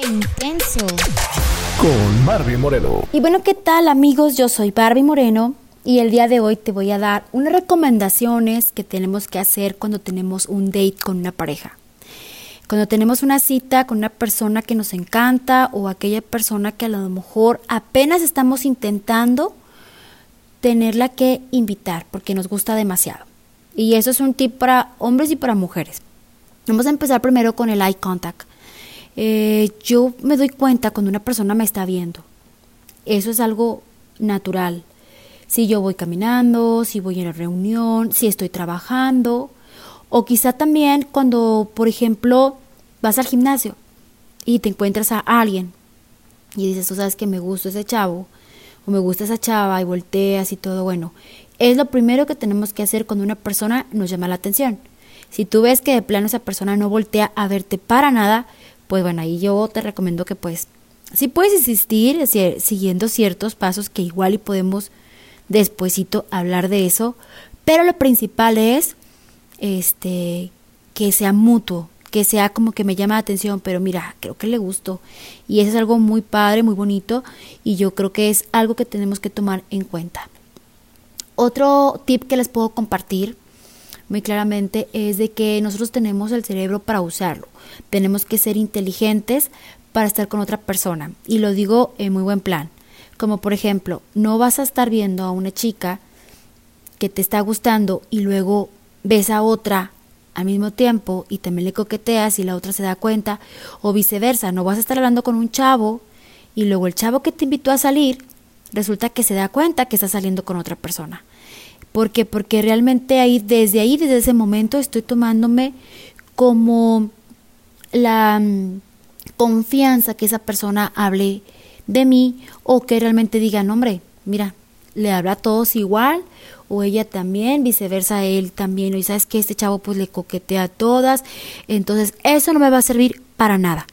¡Qué intenso! Con Barbie Moreno. Y bueno, ¿qué tal amigos? Yo soy Barbie Moreno y el día de hoy te voy a dar unas recomendaciones que tenemos que hacer cuando tenemos un date con una pareja. Cuando tenemos una cita con una persona que nos encanta o aquella persona que a lo mejor apenas estamos intentando tenerla que invitar porque nos gusta demasiado. Y eso es un tip para hombres y para mujeres. Vamos a empezar primero con el eye contact. Eh, yo me doy cuenta cuando una persona me está viendo. Eso es algo natural. Si yo voy caminando, si voy en la reunión, si estoy trabajando, o quizá también cuando, por ejemplo, vas al gimnasio y te encuentras a alguien y dices, tú sabes que me gusta ese chavo o me gusta esa chava y volteas y todo, bueno, es lo primero que tenemos que hacer cuando una persona nos llama la atención. Si tú ves que de plano esa persona no voltea a verte para nada, pues bueno, ahí yo te recomiendo que pues si puedes insistir siguiendo ciertos pasos que igual y podemos despuesito hablar de eso, pero lo principal es este que sea mutuo, que sea como que me llama la atención, pero mira, creo que le gustó. Y eso es algo muy padre, muy bonito, y yo creo que es algo que tenemos que tomar en cuenta. Otro tip que les puedo compartir muy claramente es de que nosotros tenemos el cerebro para usarlo. Tenemos que ser inteligentes para estar con otra persona. Y lo digo en muy buen plan. Como por ejemplo, no vas a estar viendo a una chica que te está gustando y luego ves a otra al mismo tiempo y también le coqueteas y la otra se da cuenta o viceversa, no vas a estar hablando con un chavo y luego el chavo que te invitó a salir resulta que se da cuenta que está saliendo con otra persona. ¿Por qué? Porque realmente ahí, desde ahí, desde ese momento, estoy tomándome como la mm, confianza que esa persona hable de mí o que realmente diga, hombre, mira, le habla a todos igual o ella también, viceversa, él también, y sabes que este chavo pues le coquetea a todas, entonces eso no me va a servir para nada.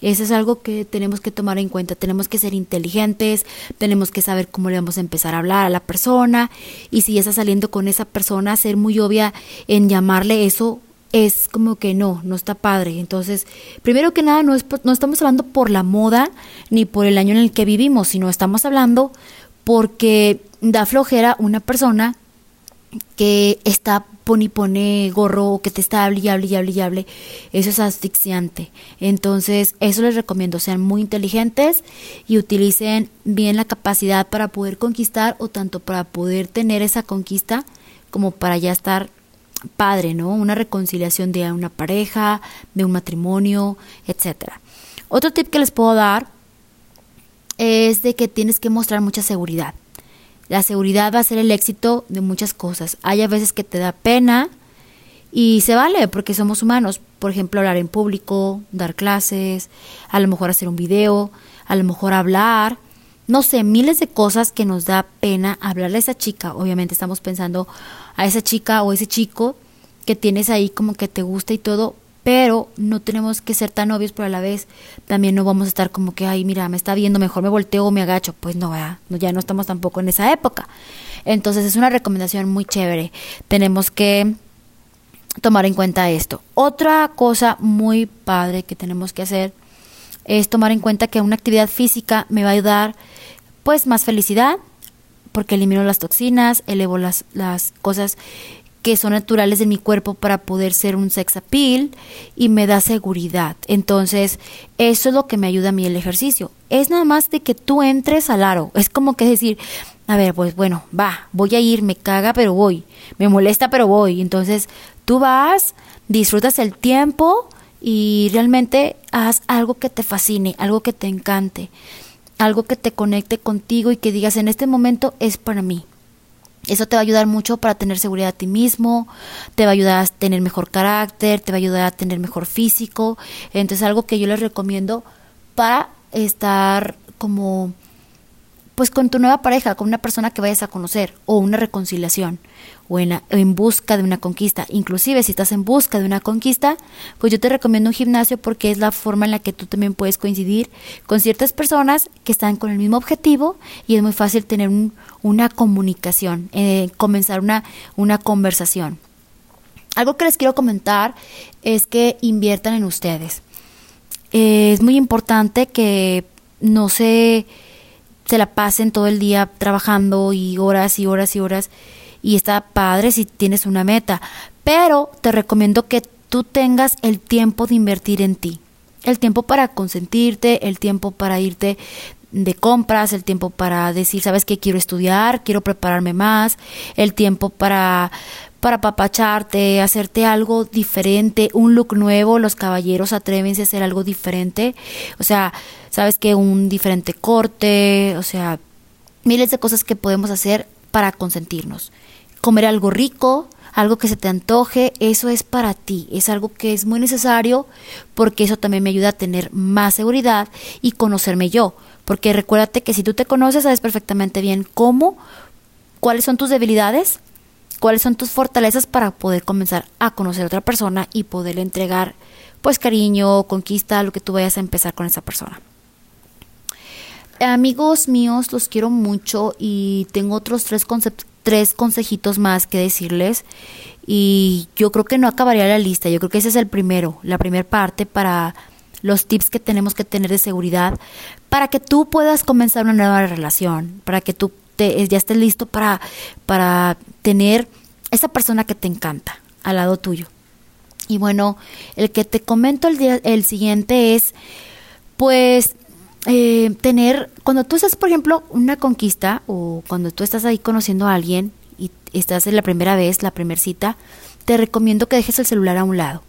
Eso es algo que tenemos que tomar en cuenta. Tenemos que ser inteligentes, tenemos que saber cómo le vamos a empezar a hablar a la persona y si ya está saliendo con esa persona, ser muy obvia en llamarle eso es como que no, no está padre. Entonces, primero que nada, no, es, no estamos hablando por la moda ni por el año en el que vivimos, sino estamos hablando porque da flojera una persona que está pone y pone gorro que te está hable y hable y hable y hable, eso es asfixiante. Entonces, eso les recomiendo, sean muy inteligentes y utilicen bien la capacidad para poder conquistar o tanto para poder tener esa conquista como para ya estar padre, ¿no? Una reconciliación de una pareja, de un matrimonio, etcétera. Otro tip que les puedo dar es de que tienes que mostrar mucha seguridad. La seguridad va a ser el éxito de muchas cosas. Hay a veces que te da pena y se vale porque somos humanos. Por ejemplo, hablar en público, dar clases, a lo mejor hacer un video, a lo mejor hablar. No sé, miles de cosas que nos da pena hablarle a esa chica. Obviamente estamos pensando a esa chica o ese chico que tienes ahí como que te gusta y todo, pero no tenemos que ser tan obvios, pero a la vez también no vamos a estar como que, ay, mira, me está viendo, mejor me volteo o me agacho. Pues no, ya no estamos tampoco en esa época. Entonces es una recomendación muy chévere. Tenemos que tomar en cuenta esto. Otra cosa muy padre que tenemos que hacer es tomar en cuenta que una actividad física me va a ayudar pues más felicidad porque elimino las toxinas, elevo las, las cosas que son naturales de mi cuerpo para poder ser un sex appeal y me da seguridad. Entonces, eso es lo que me ayuda a mí el ejercicio. Es nada más de que tú entres al aro. Es como que decir, a ver, pues bueno, va, voy a ir, me caga, pero voy. Me molesta, pero voy. Entonces, tú vas, disfrutas el tiempo y realmente haz algo que te fascine, algo que te encante, algo que te conecte contigo y que digas, en este momento es para mí. Eso te va a ayudar mucho para tener seguridad a ti mismo, te va a ayudar a tener mejor carácter, te va a ayudar a tener mejor físico. Entonces algo que yo les recomiendo para estar como pues con tu nueva pareja, con una persona que vayas a conocer o una reconciliación o en, en, busca de una conquista. Inclusive si estás en busca de una conquista, pues yo te recomiendo un gimnasio porque es la forma en la que tú también puedes coincidir con ciertas personas que están con el mismo objetivo y es muy fácil tener una comunicación, eh, comenzar una, una conversación. Algo que les quiero comentar es que inviertan en ustedes. eh, es muy importante que no se, se la pasen todo el día trabajando y horas y horas y horas y está padre si tienes una meta, pero te recomiendo que tú tengas el tiempo de invertir en ti, el tiempo para consentirte, el tiempo para irte de compras, el tiempo para decir, sabes que quiero estudiar, quiero prepararme más, el tiempo para para papacharte, hacerte algo diferente, un look nuevo, los caballeros atrévense a hacer algo diferente, o sea, sabes que un diferente corte, o sea, miles de cosas que podemos hacer para consentirnos. Comer algo rico, algo que se te antoje, eso es para ti, es algo que es muy necesario porque eso también me ayuda a tener más seguridad y conocerme yo, porque recuérdate que si tú te conoces sabes perfectamente bien cómo, cuáles son tus debilidades, cuáles son tus fortalezas para poder comenzar a conocer a otra persona y poderle entregar pues cariño, conquista, lo que tú vayas a empezar con esa persona. Amigos míos, los quiero mucho y tengo otros tres, tres consejitos más que decirles y yo creo que no acabaría la lista, yo creo que ese es el primero, la primera parte para los tips que tenemos que tener de seguridad para que tú puedas comenzar una nueva relación, para que tú ya estés listo para, para tener esa persona que te encanta al lado tuyo. Y bueno, el que te comento el, día, el siguiente es, pues, eh, tener, cuando tú estás, por ejemplo, una conquista o cuando tú estás ahí conociendo a alguien y estás en la primera vez, la primera cita, te recomiendo que dejes el celular a un lado.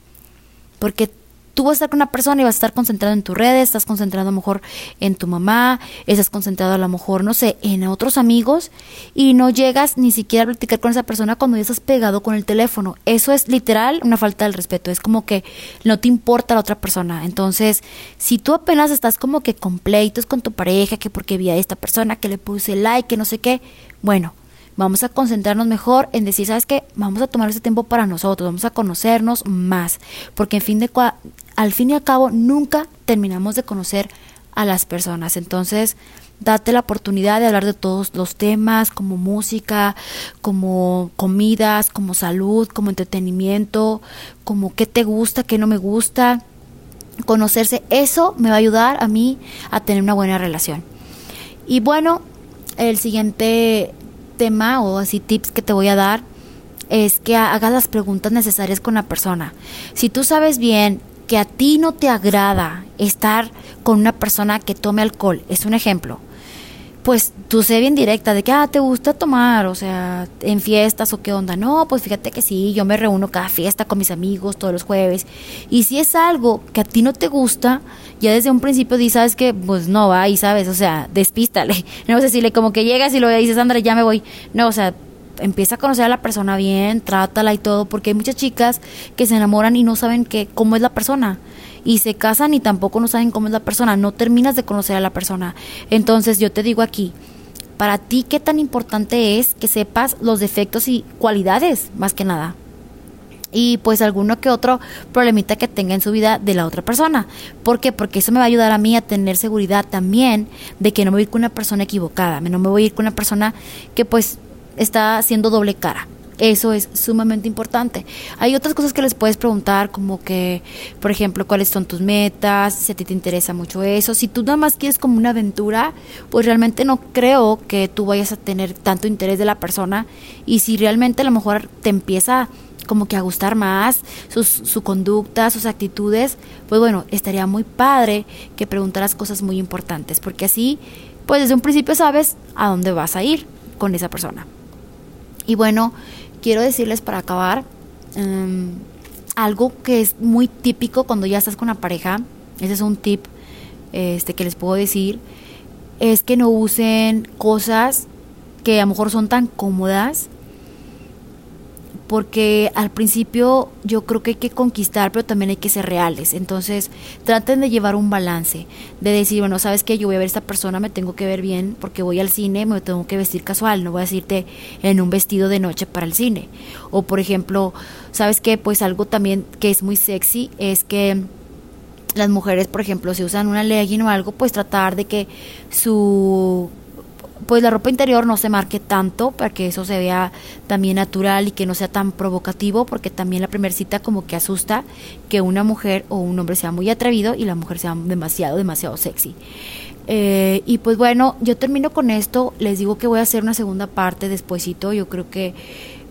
Porque tú vas a estar con una persona y vas a estar concentrado en tus redes, estás concentrado a lo mejor en tu mamá, estás concentrado a lo mejor, no sé, en otros amigos y no llegas ni siquiera a platicar con esa persona cuando ya estás pegado con el teléfono. Eso es literal una falta de respeto, es como que no te importa la otra persona. Entonces, si tú apenas estás como que con con tu pareja, que porque vi a esta persona, que le puse like, que no sé qué, bueno, vamos a concentrarnos mejor en decir, ¿sabes qué? Vamos a tomar ese tiempo para nosotros, vamos a conocernos más, porque en fin de al fin y al cabo nunca terminamos de conocer a las personas. Entonces, date la oportunidad de hablar de todos los temas, como música, como comidas, como salud, como entretenimiento, como qué te gusta, qué no me gusta. Conocerse, eso me va a ayudar a mí a tener una buena relación. Y bueno, el siguiente tema o así tips que te voy a dar es que hagas las preguntas necesarias con la persona. Si tú sabes bien que a ti no te agrada estar con una persona que tome alcohol, es un ejemplo, pues tú sé bien directa de que, ah, te gusta tomar, o sea, en fiestas o qué onda. No, pues fíjate que sí, yo me reúno cada fiesta con mis amigos todos los jueves. Y si es algo que a ti no te gusta, ya desde un principio dices, sabes que, pues no va, y sabes, o sea, despístale. No sé decirle como que llegas y lo dices, André, ya me voy. No, o sea, empieza a conocer a la persona bien, trátala y todo, porque hay muchas chicas que se enamoran y no saben que, cómo es la persona. Y se casan y tampoco no saben cómo es la persona. No terminas de conocer a la persona. Entonces yo te digo aquí, para ti qué tan importante es que sepas los defectos y cualidades, más que nada y pues alguno que otro problemita que tenga en su vida de la otra persona. ¿Por qué? Porque eso me va a ayudar a mí a tener seguridad también de que no me voy a ir con una persona equivocada, no me voy a ir con una persona que pues está haciendo doble cara. Eso es sumamente importante. Hay otras cosas que les puedes preguntar, como que, por ejemplo, cuáles son tus metas, si a ti te interesa mucho eso. Si tú nada más quieres como una aventura, pues realmente no creo que tú vayas a tener tanto interés de la persona. Y si realmente a lo mejor te empieza como que a gustar más su conducta, sus actitudes, pues bueno, estaría muy padre que preguntaras cosas muy importantes, porque así, pues desde un principio sabes a dónde vas a ir con esa persona. Y bueno, quiero decirles para acabar em, algo que es muy típico cuando ya estás con una pareja. Ese es un tip este, que les puedo decir. Es que no usen cosas que a lo mejor son tan cómodas porque al principio yo creo que hay que conquistar, pero también hay que ser reales. Entonces, traten de llevar un balance, de decir, bueno, sabes que yo voy a ver a esta persona, me tengo que ver bien porque voy al cine, me tengo que vestir casual, no voy a decirte en un vestido de noche para el cine. O por ejemplo, sabes que pues algo también que es muy sexy es que las mujeres, por ejemplo, si usan una legging o algo, pues tratar de que su pues la ropa interior no se marque tanto para que eso se vea también natural y que no sea tan provocativo porque también la primera cita como que asusta que una mujer o un hombre sea muy atrevido y la mujer sea demasiado, demasiado sexy. Eh, y pues bueno, yo termino con esto, les digo que voy a hacer una segunda parte despuesito, yo creo que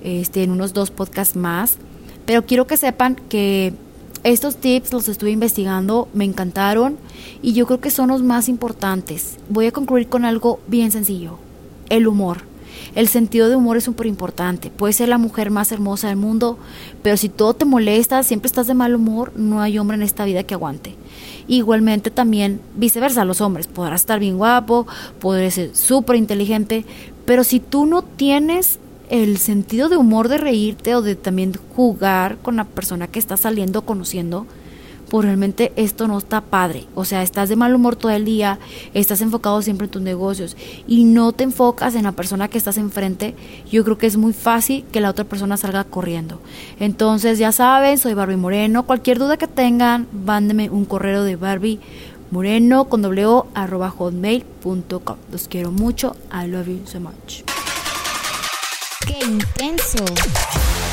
este, en unos dos podcasts más, pero quiero que sepan que estos tips los estuve investigando, me encantaron y yo creo que son los más importantes. Voy a concluir con algo bien sencillo, el humor. El sentido de humor es súper importante. Puedes ser la mujer más hermosa del mundo, pero si todo te molesta, siempre estás de mal humor, no hay hombre en esta vida que aguante. Igualmente también viceversa, los hombres. Podrás estar bien guapo, podrás ser súper inteligente, pero si tú no tienes el sentido de humor de reírte o de también jugar con la persona que estás saliendo conociendo, pues realmente esto no está padre. O sea, estás de mal humor todo el día, estás enfocado siempre en tus negocios y no te enfocas en la persona que estás enfrente, yo creo que es muy fácil que la otra persona salga corriendo. Entonces, ya saben, soy Barbie Moreno. Cualquier duda que tengan, mándeme un correo de Barbie Moreno con doble arroba hotmail.com. Los quiero mucho. I love you so much. ¡Qué intenso!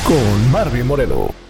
Con Barbie Moreno.